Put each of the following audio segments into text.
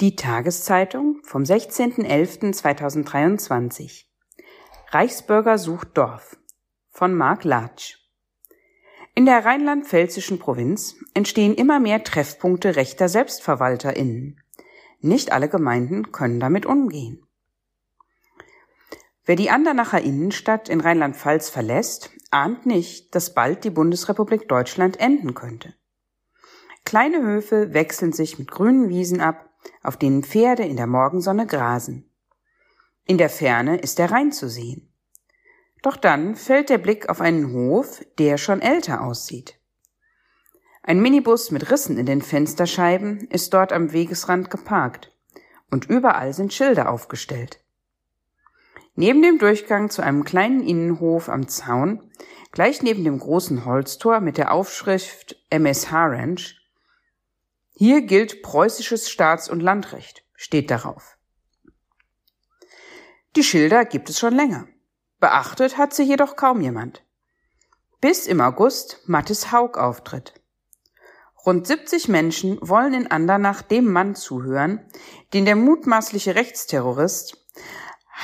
Die Tageszeitung vom 16.11.2023 Reichsbürger sucht Dorf von Mark Latsch In der rheinland-pfälzischen Provinz entstehen immer mehr Treffpunkte rechter SelbstverwalterInnen. Nicht alle Gemeinden können damit umgehen. Wer die Andernacher Innenstadt in Rheinland-Pfalz verlässt, ahnt nicht, dass bald die Bundesrepublik Deutschland enden könnte. Kleine Höfe wechseln sich mit grünen Wiesen ab, auf denen Pferde in der Morgensonne grasen. In der Ferne ist der Rhein zu sehen. Doch dann fällt der Blick auf einen Hof, der schon älter aussieht. Ein Minibus mit Rissen in den Fensterscheiben ist dort am Wegesrand geparkt und überall sind Schilder aufgestellt. Neben dem Durchgang zu einem kleinen Innenhof am Zaun, gleich neben dem großen Holztor mit der Aufschrift MSH Ranch, hier gilt preußisches Staats- und Landrecht, steht darauf. Die Schilder gibt es schon länger. Beachtet hat sie jedoch kaum jemand. Bis im August Mattes Haug auftritt. Rund 70 Menschen wollen in Andernach dem Mann zuhören, den der mutmaßliche Rechtsterrorist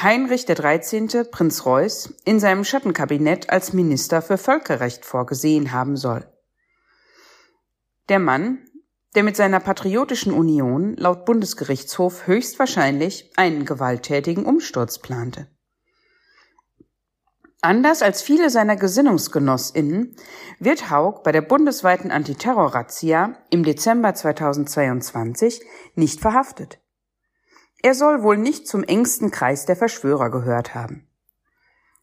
Heinrich XIII. Prinz Reuß in seinem Schattenkabinett als Minister für Völkerrecht vorgesehen haben soll. Der Mann der mit seiner patriotischen Union laut Bundesgerichtshof höchstwahrscheinlich einen gewalttätigen Umsturz plante. Anders als viele seiner Gesinnungsgenossinnen wird Haug bei der bundesweiten Antiterror-Razzia im Dezember 2022 nicht verhaftet. Er soll wohl nicht zum engsten Kreis der Verschwörer gehört haben.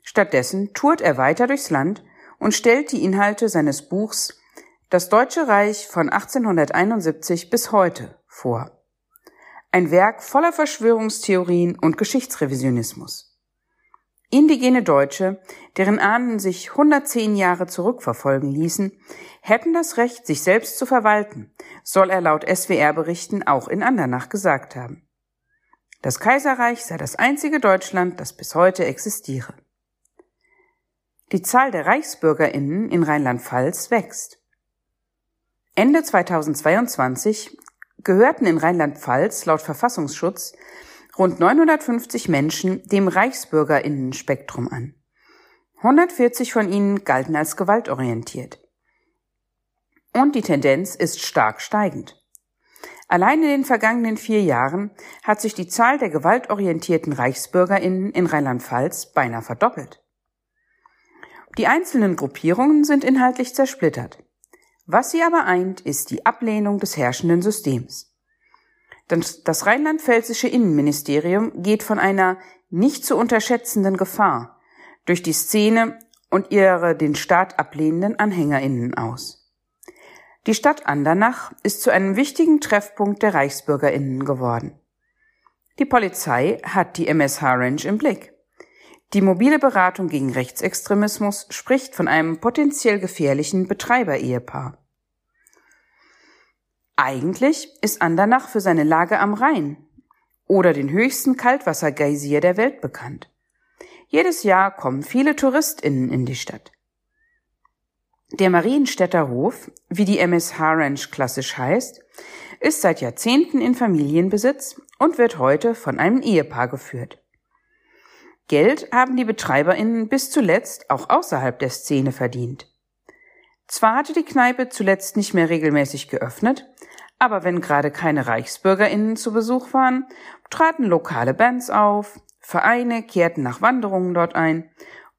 Stattdessen tourt er weiter durchs Land und stellt die Inhalte seines Buchs das Deutsche Reich von 1871 bis heute vor. Ein Werk voller Verschwörungstheorien und Geschichtsrevisionismus. Indigene Deutsche, deren Ahnen sich 110 Jahre zurückverfolgen ließen, hätten das Recht, sich selbst zu verwalten, soll er laut SWR-Berichten auch in Andernach gesagt haben. Das Kaiserreich sei das einzige Deutschland, das bis heute existiere. Die Zahl der Reichsbürgerinnen in Rheinland-Pfalz wächst. Ende 2022 gehörten in Rheinland-Pfalz laut Verfassungsschutz rund 950 Menschen dem Reichsbürgerinnenspektrum an. 140 von ihnen galten als gewaltorientiert. Und die Tendenz ist stark steigend. Allein in den vergangenen vier Jahren hat sich die Zahl der gewaltorientierten Reichsbürgerinnen in Rheinland-Pfalz beinahe verdoppelt. Die einzelnen Gruppierungen sind inhaltlich zersplittert. Was sie aber eint, ist die Ablehnung des herrschenden Systems. Das rheinland-pfälzische Innenministerium geht von einer nicht zu unterschätzenden Gefahr durch die Szene und ihre den Staat ablehnenden Anhängerinnen aus. Die Stadt Andernach ist zu einem wichtigen Treffpunkt der Reichsbürgerinnen geworden. Die Polizei hat die MSH Range im Blick. Die mobile Beratung gegen Rechtsextremismus spricht von einem potenziell gefährlichen Betreiberehepaar. Eigentlich ist Andernach für seine Lage am Rhein oder den höchsten Kaltwassergeysir der Welt bekannt. Jedes Jahr kommen viele TouristInnen in die Stadt. Der Marienstädter Hof, wie die MSH Ranch klassisch heißt, ist seit Jahrzehnten in Familienbesitz und wird heute von einem Ehepaar geführt. Geld haben die BetreiberInnen bis zuletzt auch außerhalb der Szene verdient. Zwar hatte die Kneipe zuletzt nicht mehr regelmäßig geöffnet, aber wenn gerade keine ReichsbürgerInnen zu Besuch waren, traten lokale Bands auf, Vereine kehrten nach Wanderungen dort ein,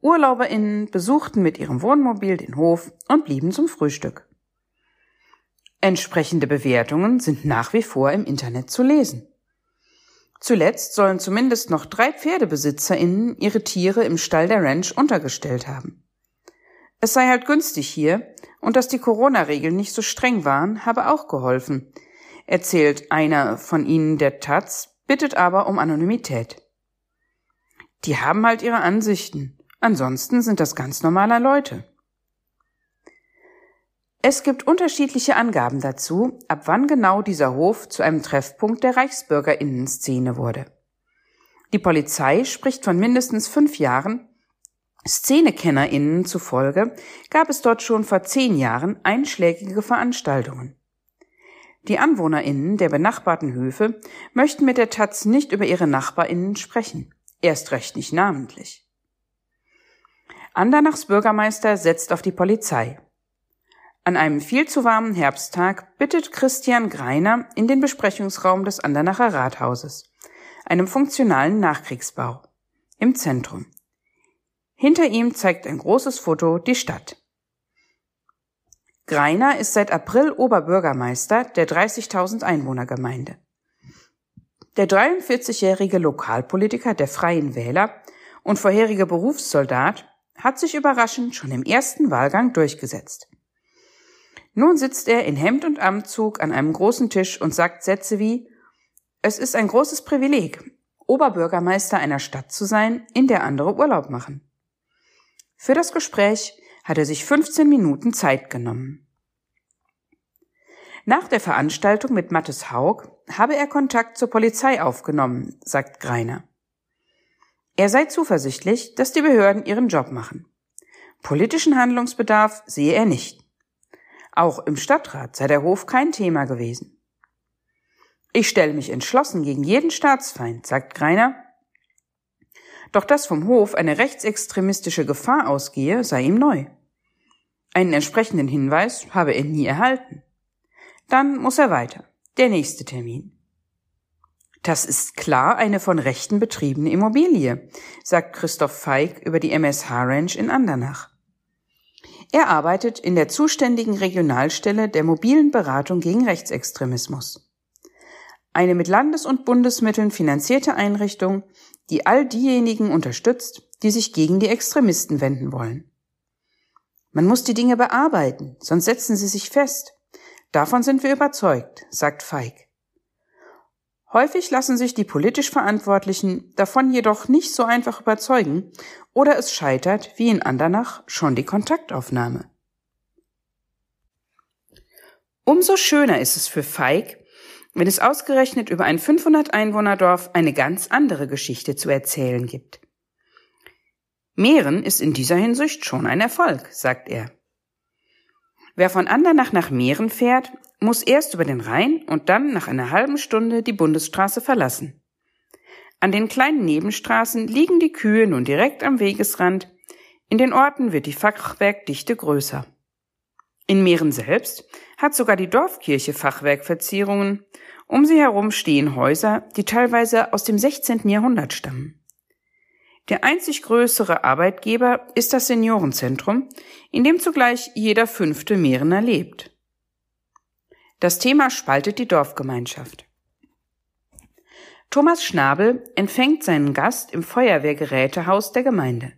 UrlauberInnen besuchten mit ihrem Wohnmobil den Hof und blieben zum Frühstück. Entsprechende Bewertungen sind nach wie vor im Internet zu lesen. Zuletzt sollen zumindest noch drei PferdebesitzerInnen ihre Tiere im Stall der Ranch untergestellt haben. Es sei halt günstig hier und dass die Corona-Regeln nicht so streng waren, habe auch geholfen, erzählt einer von ihnen der Taz, bittet aber um Anonymität. Die haben halt ihre Ansichten. Ansonsten sind das ganz normaler Leute. Es gibt unterschiedliche Angaben dazu, ab wann genau dieser Hof zu einem Treffpunkt der Reichsbürgerinnenszene wurde. Die Polizei spricht von mindestens fünf Jahren. SzenekennerInnen zufolge gab es dort schon vor zehn Jahren einschlägige Veranstaltungen. Die AnwohnerInnen der benachbarten Höfe möchten mit der Taz nicht über ihre NachbarInnen sprechen. Erst recht nicht namentlich. Andernachs Bürgermeister setzt auf die Polizei. An einem viel zu warmen Herbsttag bittet Christian Greiner in den Besprechungsraum des Andernacher Rathauses, einem funktionalen Nachkriegsbau, im Zentrum. Hinter ihm zeigt ein großes Foto die Stadt. Greiner ist seit April Oberbürgermeister der 30.000 Einwohnergemeinde. Der 43-jährige Lokalpolitiker der Freien Wähler und vorherige Berufssoldat hat sich überraschend schon im ersten Wahlgang durchgesetzt. Nun sitzt er in Hemd und Amtzug an einem großen Tisch und sagt Sätze wie Es ist ein großes Privileg, Oberbürgermeister einer Stadt zu sein, in der andere Urlaub machen. Für das Gespräch hat er sich 15 Minuten Zeit genommen. Nach der Veranstaltung mit Mattes Haug habe er Kontakt zur Polizei aufgenommen, sagt Greiner. Er sei zuversichtlich, dass die Behörden ihren Job machen. Politischen Handlungsbedarf sehe er nicht. Auch im Stadtrat sei der Hof kein Thema gewesen. Ich stelle mich entschlossen gegen jeden Staatsfeind, sagt Greiner. Doch dass vom Hof eine rechtsextremistische Gefahr ausgehe, sei ihm neu. Einen entsprechenden Hinweis habe er nie erhalten. Dann muss er weiter. Der nächste Termin. Das ist klar eine von Rechten betriebene Immobilie, sagt Christoph Feig über die MSH Ranch in Andernach. Er arbeitet in der zuständigen Regionalstelle der mobilen Beratung gegen Rechtsextremismus. Eine mit Landes- und Bundesmitteln finanzierte Einrichtung, die all diejenigen unterstützt, die sich gegen die Extremisten wenden wollen. Man muss die Dinge bearbeiten, sonst setzen sie sich fest. Davon sind wir überzeugt, sagt Feig. Häufig lassen sich die politisch Verantwortlichen davon jedoch nicht so einfach überzeugen oder es scheitert, wie in Andernach, schon die Kontaktaufnahme. Umso schöner ist es für Feig, wenn es ausgerechnet über ein 500 Einwohnerdorf eine ganz andere Geschichte zu erzählen gibt. Mehren ist in dieser Hinsicht schon ein Erfolg, sagt er. Wer von Andernach nach Meeren fährt, muss erst über den Rhein und dann nach einer halben Stunde die Bundesstraße verlassen. An den kleinen Nebenstraßen liegen die Kühe nun direkt am Wegesrand, in den Orten wird die Fachwerkdichte größer. In Meeren selbst hat sogar die Dorfkirche Fachwerkverzierungen, um sie herum stehen Häuser, die teilweise aus dem 16. Jahrhundert stammen. Der einzig größere Arbeitgeber ist das Seniorenzentrum, in dem zugleich jeder fünfte Mehrener lebt. Das Thema spaltet die Dorfgemeinschaft. Thomas Schnabel empfängt seinen Gast im Feuerwehrgerätehaus der Gemeinde.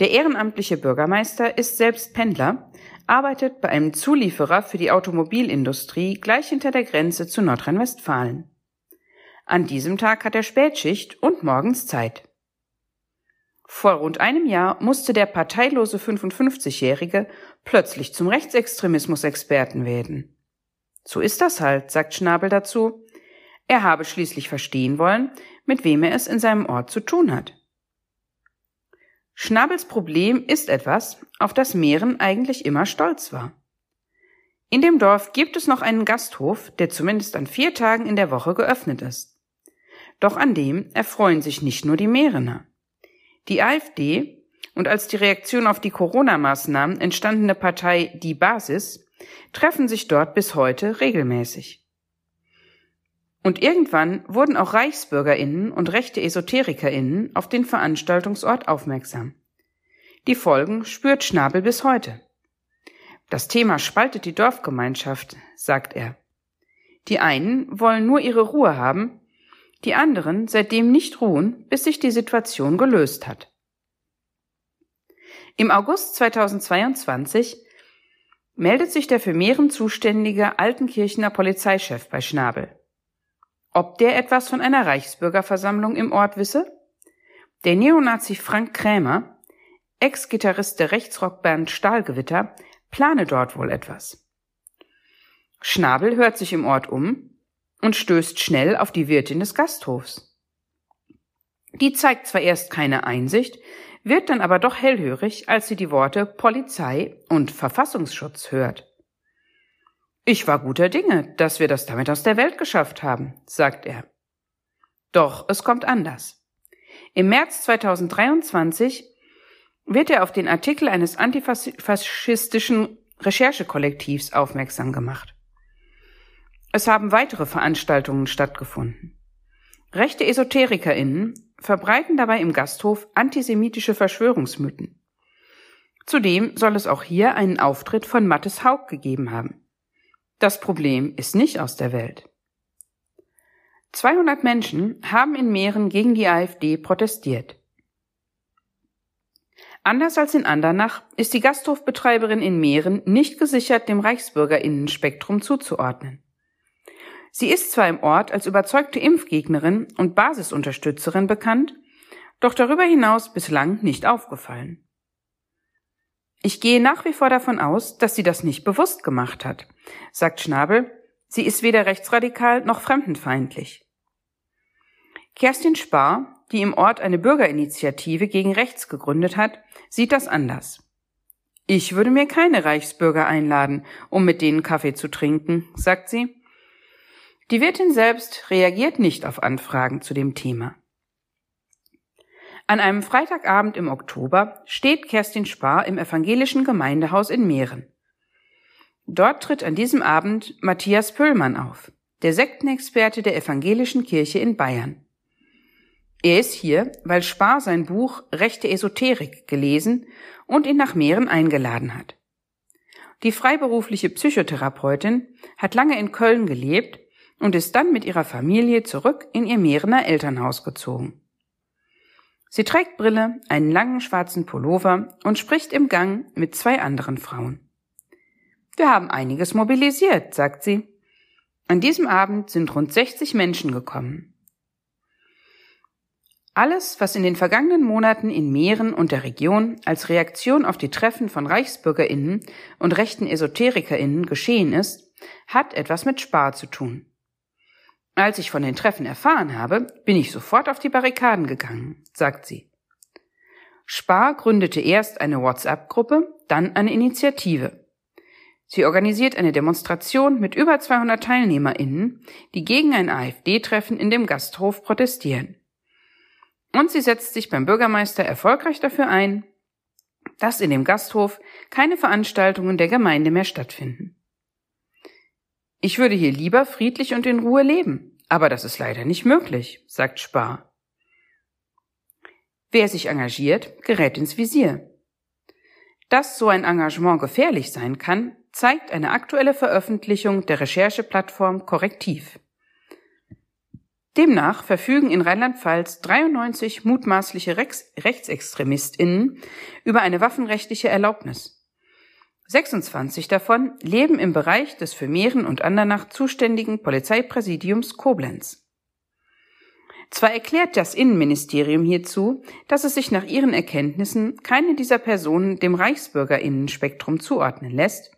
Der ehrenamtliche Bürgermeister ist selbst Pendler, arbeitet bei einem Zulieferer für die Automobilindustrie gleich hinter der Grenze zu Nordrhein-Westfalen. An diesem Tag hat er Spätschicht und morgens Zeit. Vor rund einem Jahr musste der parteilose 55-Jährige plötzlich zum Rechtsextremismus-Experten werden. So ist das halt, sagt Schnabel dazu. Er habe schließlich verstehen wollen, mit wem er es in seinem Ort zu tun hat. Schnabels Problem ist etwas, auf das Mehren eigentlich immer stolz war. In dem Dorf gibt es noch einen Gasthof, der zumindest an vier Tagen in der Woche geöffnet ist. Doch an dem erfreuen sich nicht nur die Mehrener. Die AfD und als die Reaktion auf die Corona-Maßnahmen entstandene Partei Die Basis treffen sich dort bis heute regelmäßig. Und irgendwann wurden auch Reichsbürgerinnen und rechte Esoterikerinnen auf den Veranstaltungsort aufmerksam. Die Folgen spürt Schnabel bis heute. Das Thema spaltet die Dorfgemeinschaft, sagt er. Die einen wollen nur ihre Ruhe haben, die anderen seitdem nicht ruhen, bis sich die Situation gelöst hat. Im August 2022 meldet sich der für Mähren zuständige Altenkirchener Polizeichef bei Schnabel. Ob der etwas von einer Reichsbürgerversammlung im Ort wisse? Der Neonazi Frank Krämer, Ex-Gitarrist der Rechtsrockband Stahlgewitter, plane dort wohl etwas. Schnabel hört sich im Ort um und stößt schnell auf die Wirtin des Gasthofs. Die zeigt zwar erst keine Einsicht, wird dann aber doch hellhörig, als sie die Worte Polizei und Verfassungsschutz hört. Ich war guter Dinge, dass wir das damit aus der Welt geschafft haben, sagt er. Doch es kommt anders. Im März 2023 wird er auf den Artikel eines antifaschistischen Recherchekollektivs aufmerksam gemacht. Es haben weitere Veranstaltungen stattgefunden. Rechte EsoterikerInnen verbreiten dabei im Gasthof antisemitische Verschwörungsmythen. Zudem soll es auch hier einen Auftritt von Mattes Haug gegeben haben. Das Problem ist nicht aus der Welt. 200 Menschen haben in Mähren gegen die AfD protestiert. Anders als in Andernach ist die Gasthofbetreiberin in Mähren nicht gesichert dem Reichsbürgerinnenspektrum zuzuordnen. Sie ist zwar im Ort als überzeugte Impfgegnerin und Basisunterstützerin bekannt, doch darüber hinaus bislang nicht aufgefallen. Ich gehe nach wie vor davon aus, dass sie das nicht bewusst gemacht hat, sagt Schnabel. Sie ist weder rechtsradikal noch fremdenfeindlich. Kerstin Spar, die im Ort eine Bürgerinitiative gegen rechts gegründet hat, sieht das anders. Ich würde mir keine Reichsbürger einladen, um mit denen Kaffee zu trinken, sagt sie. Die Wirtin selbst reagiert nicht auf Anfragen zu dem Thema. An einem Freitagabend im Oktober steht Kerstin Spar im evangelischen Gemeindehaus in Mähren. Dort tritt an diesem Abend Matthias Pöllmann auf, der Sektenexperte der evangelischen Kirche in Bayern. Er ist hier, weil Spar sein Buch Rechte Esoterik gelesen und ihn nach Mähren eingeladen hat. Die freiberufliche Psychotherapeutin hat lange in Köln gelebt und ist dann mit ihrer Familie zurück in ihr Mehrener Elternhaus gezogen. Sie trägt Brille, einen langen schwarzen Pullover und spricht im Gang mit zwei anderen Frauen. Wir haben einiges mobilisiert, sagt sie. An diesem Abend sind rund 60 Menschen gekommen. Alles, was in den vergangenen Monaten in Meeren und der Region als Reaktion auf die Treffen von Reichsbürgerinnen und rechten Esoterikerinnen geschehen ist, hat etwas mit Spar zu tun. Als ich von den Treffen erfahren habe, bin ich sofort auf die Barrikaden gegangen, sagt sie. Spar gründete erst eine WhatsApp-Gruppe, dann eine Initiative. Sie organisiert eine Demonstration mit über 200 TeilnehmerInnen, die gegen ein AfD-Treffen in dem Gasthof protestieren. Und sie setzt sich beim Bürgermeister erfolgreich dafür ein, dass in dem Gasthof keine Veranstaltungen der Gemeinde mehr stattfinden. Ich würde hier lieber friedlich und in Ruhe leben, aber das ist leider nicht möglich, sagt Spar. Wer sich engagiert, gerät ins Visier. Dass so ein Engagement gefährlich sein kann, zeigt eine aktuelle Veröffentlichung der Rechercheplattform Korrektiv. Demnach verfügen in Rheinland-Pfalz 93 mutmaßliche Rechts Rechtsextremistinnen über eine waffenrechtliche Erlaubnis. 26 davon leben im Bereich des für Mähren und Andernach zuständigen Polizeipräsidiums Koblenz. Zwar erklärt das Innenministerium hierzu, dass es sich nach ihren Erkenntnissen keine dieser Personen dem Reichsbürgerinnenspektrum zuordnen lässt,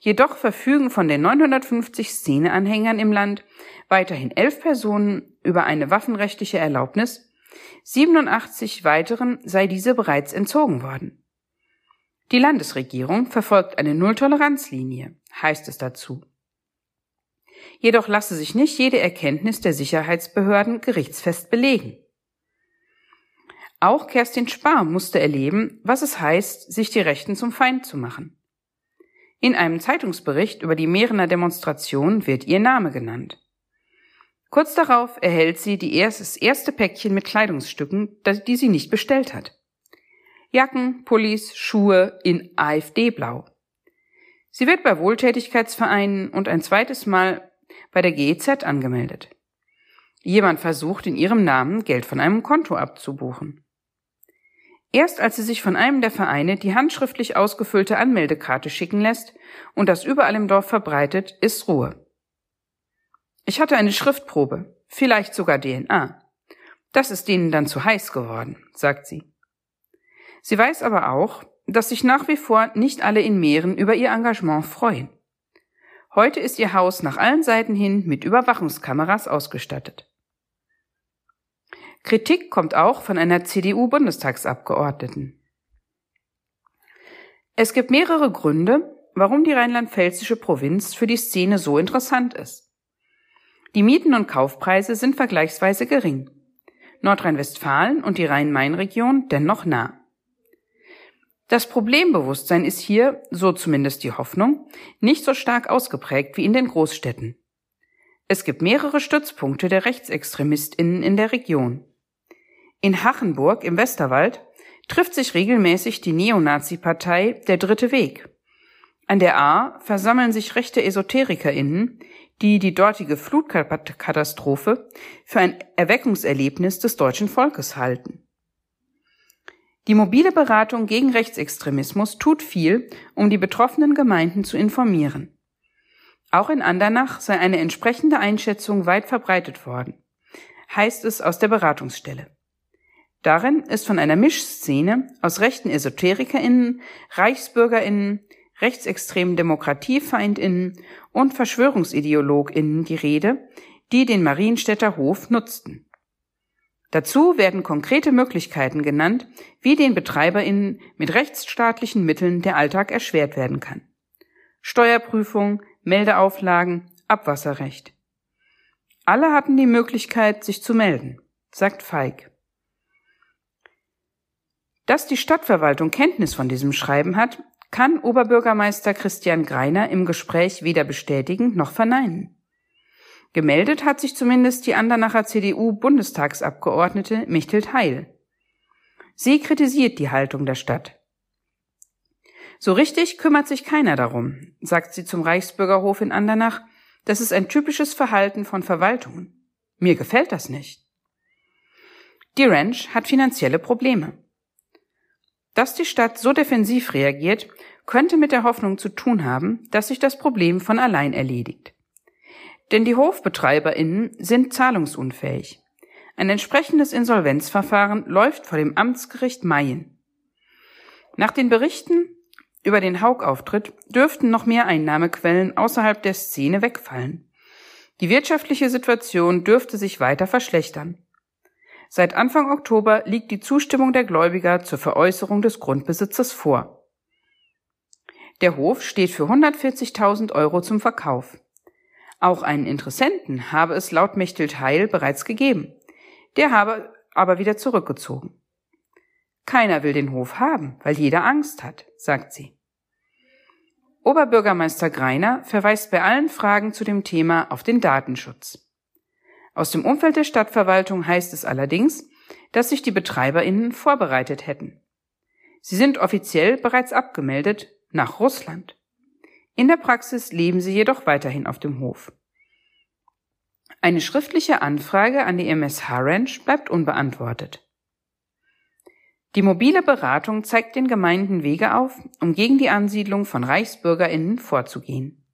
jedoch verfügen von den 950 Szeneanhängern im Land weiterhin elf Personen über eine waffenrechtliche Erlaubnis, 87 weiteren sei diese bereits entzogen worden. Die Landesregierung verfolgt eine Nulltoleranzlinie, heißt es dazu. Jedoch lasse sich nicht jede Erkenntnis der Sicherheitsbehörden gerichtsfest belegen. Auch Kerstin Spar musste erleben, was es heißt, sich die Rechten zum Feind zu machen. In einem Zeitungsbericht über die Mehrener Demonstration wird ihr Name genannt. Kurz darauf erhält sie das erste Päckchen mit Kleidungsstücken, die sie nicht bestellt hat. Jacken, Pullis, Schuhe in AfD-Blau. Sie wird bei Wohltätigkeitsvereinen und ein zweites Mal bei der GEZ angemeldet. Jemand versucht in ihrem Namen Geld von einem Konto abzubuchen. Erst als sie sich von einem der Vereine die handschriftlich ausgefüllte Anmeldekarte schicken lässt und das überall im Dorf verbreitet, ist Ruhe. Ich hatte eine Schriftprobe, vielleicht sogar DNA. Das ist denen dann zu heiß geworden, sagt sie. Sie weiß aber auch, dass sich nach wie vor nicht alle in Mähren über ihr Engagement freuen. Heute ist ihr Haus nach allen Seiten hin mit Überwachungskameras ausgestattet. Kritik kommt auch von einer CDU-Bundestagsabgeordneten. Es gibt mehrere Gründe, warum die rheinland-pfälzische Provinz für die Szene so interessant ist. Die Mieten und Kaufpreise sind vergleichsweise gering. Nordrhein-Westfalen und die Rhein-Main-Region dennoch nah. Das Problembewusstsein ist hier, so zumindest die Hoffnung, nicht so stark ausgeprägt wie in den Großstädten. Es gibt mehrere Stützpunkte der Rechtsextremistinnen in der Region. In Hachenburg im Westerwald trifft sich regelmäßig die Neonazi-Partei Der Dritte Weg. An der A versammeln sich rechte EsoterikerInnen, die die dortige Flutkatastrophe für ein Erweckungserlebnis des deutschen Volkes halten. Die mobile Beratung gegen Rechtsextremismus tut viel, um die betroffenen Gemeinden zu informieren. Auch in Andernach sei eine entsprechende Einschätzung weit verbreitet worden, heißt es aus der Beratungsstelle. Darin ist von einer Mischszene aus rechten EsoterikerInnen, ReichsbürgerInnen, rechtsextremen DemokratiefeindInnen und VerschwörungsideologInnen die Rede, die den Marienstädter Hof nutzten. Dazu werden konkrete Möglichkeiten genannt, wie den BetreiberInnen mit rechtsstaatlichen Mitteln der Alltag erschwert werden kann. Steuerprüfung, Meldeauflagen, Abwasserrecht. Alle hatten die Möglichkeit, sich zu melden, sagt Feig. Dass die Stadtverwaltung Kenntnis von diesem Schreiben hat, kann Oberbürgermeister Christian Greiner im Gespräch weder bestätigen noch verneinen. Gemeldet hat sich zumindest die Andernacher CDU-Bundestagsabgeordnete Mechthild Heil. Sie kritisiert die Haltung der Stadt. So richtig kümmert sich keiner darum, sagt sie zum Reichsbürgerhof in Andernach. Das ist ein typisches Verhalten von Verwaltungen. Mir gefällt das nicht. Die Ranch hat finanzielle Probleme. Dass die Stadt so defensiv reagiert, könnte mit der Hoffnung zu tun haben, dass sich das Problem von allein erledigt. Denn die Hofbetreiberinnen sind zahlungsunfähig. Ein entsprechendes Insolvenzverfahren läuft vor dem Amtsgericht Mayen. Nach den Berichten über den Haug-Auftritt dürften noch mehr Einnahmequellen außerhalb der Szene wegfallen. Die wirtschaftliche Situation dürfte sich weiter verschlechtern. Seit Anfang Oktober liegt die Zustimmung der Gläubiger zur Veräußerung des Grundbesitzes vor. Der Hof steht für 140.000 Euro zum Verkauf. Auch einen Interessenten habe es laut Mechthild Heil bereits gegeben. Der habe aber wieder zurückgezogen. Keiner will den Hof haben, weil jeder Angst hat, sagt sie. Oberbürgermeister Greiner verweist bei allen Fragen zu dem Thema auf den Datenschutz. Aus dem Umfeld der Stadtverwaltung heißt es allerdings, dass sich die Betreiberinnen vorbereitet hätten. Sie sind offiziell bereits abgemeldet nach Russland. In der Praxis leben sie jedoch weiterhin auf dem Hof. Eine schriftliche Anfrage an die MSH Ranch bleibt unbeantwortet. Die mobile Beratung zeigt den Gemeinden Wege auf, um gegen die Ansiedlung von Reichsbürgerinnen vorzugehen.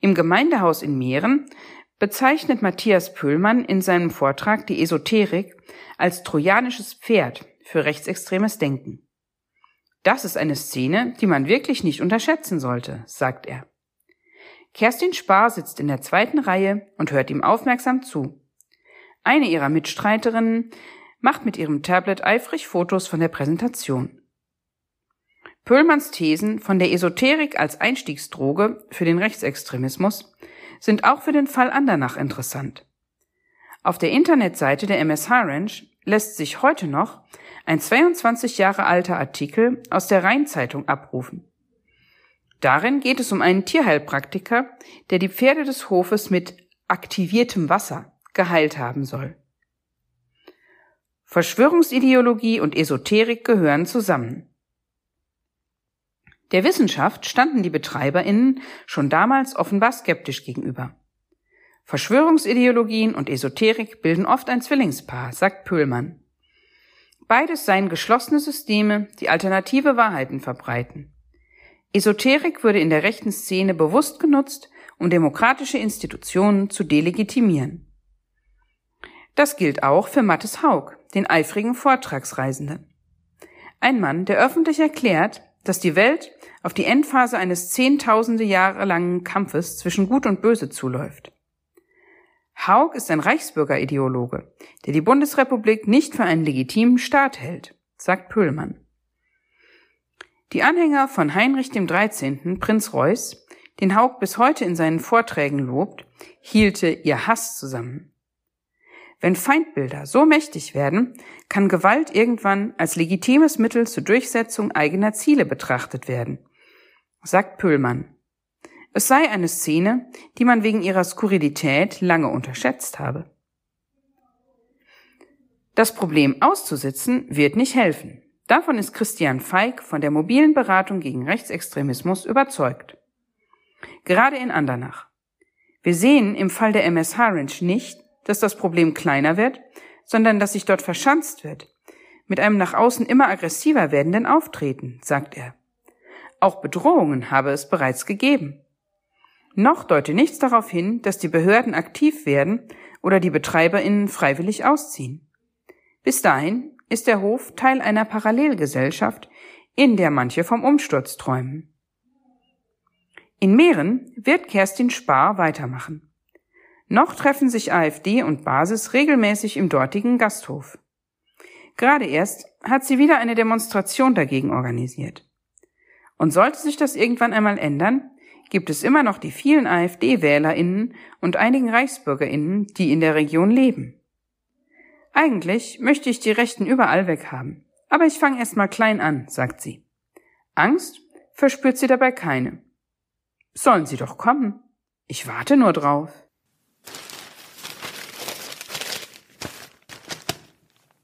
Im Gemeindehaus in Mähren bezeichnet Matthias Pöhlmann in seinem Vortrag die Esoterik als trojanisches Pferd für rechtsextremes Denken. Das ist eine Szene, die man wirklich nicht unterschätzen sollte, sagt er. Kerstin Spar sitzt in der zweiten Reihe und hört ihm aufmerksam zu. Eine ihrer Mitstreiterinnen macht mit ihrem Tablet eifrig Fotos von der Präsentation. Pöhlmanns Thesen von der Esoterik als Einstiegsdroge für den Rechtsextremismus sind auch für den Fall Andernach interessant. Auf der Internetseite der MSH Ranch lässt sich heute noch ein 22 Jahre alter Artikel aus der Rheinzeitung abrufen. Darin geht es um einen Tierheilpraktiker, der die Pferde des Hofes mit aktiviertem Wasser geheilt haben soll. Verschwörungsideologie und Esoterik gehören zusammen. Der Wissenschaft standen die BetreiberInnen schon damals offenbar skeptisch gegenüber. Verschwörungsideologien und Esoterik bilden oft ein Zwillingspaar, sagt Pöhlmann. Beides seien geschlossene Systeme, die alternative Wahrheiten verbreiten. Esoterik würde in der rechten Szene bewusst genutzt, um demokratische Institutionen zu delegitimieren. Das gilt auch für Mattes Haug, den eifrigen Vortragsreisenden. Ein Mann, der öffentlich erklärt, dass die Welt auf die Endphase eines zehntausende Jahre langen Kampfes zwischen Gut und Böse zuläuft. Haug ist ein Reichsbürgerideologe, der die Bundesrepublik nicht für einen legitimen Staat hält, sagt Pöhlmann. Die Anhänger von Heinrich dem 13., Prinz Reuß, den Haug bis heute in seinen Vorträgen lobt, hielte ihr Hass zusammen. Wenn Feindbilder so mächtig werden, kann Gewalt irgendwann als legitimes Mittel zur Durchsetzung eigener Ziele betrachtet werden, sagt Pöhlmann. Es sei eine Szene, die man wegen ihrer Skurrilität lange unterschätzt habe. Das Problem auszusitzen wird nicht helfen. Davon ist Christian Feig von der mobilen Beratung gegen Rechtsextremismus überzeugt. Gerade in Andernach. Wir sehen im Fall der MSH Ranch nicht, dass das Problem kleiner wird, sondern dass sich dort verschanzt wird, mit einem nach außen immer aggressiver werdenden Auftreten, sagt er. Auch Bedrohungen habe es bereits gegeben. Noch deute nichts darauf hin, dass die Behörden aktiv werden oder die BetreiberInnen freiwillig ausziehen. Bis dahin ist der Hof Teil einer Parallelgesellschaft, in der manche vom Umsturz träumen. In Mähren wird Kerstin Spar weitermachen. Noch treffen sich AfD und Basis regelmäßig im dortigen Gasthof. Gerade erst hat sie wieder eine Demonstration dagegen organisiert. Und sollte sich das irgendwann einmal ändern, gibt es immer noch die vielen AfD-Wählerinnen und einigen Reichsbürgerinnen, die in der Region leben. Eigentlich möchte ich die Rechten überall weghaben. Aber ich fange erst mal klein an, sagt sie. Angst verspürt sie dabei keine. Sollen sie doch kommen. Ich warte nur drauf.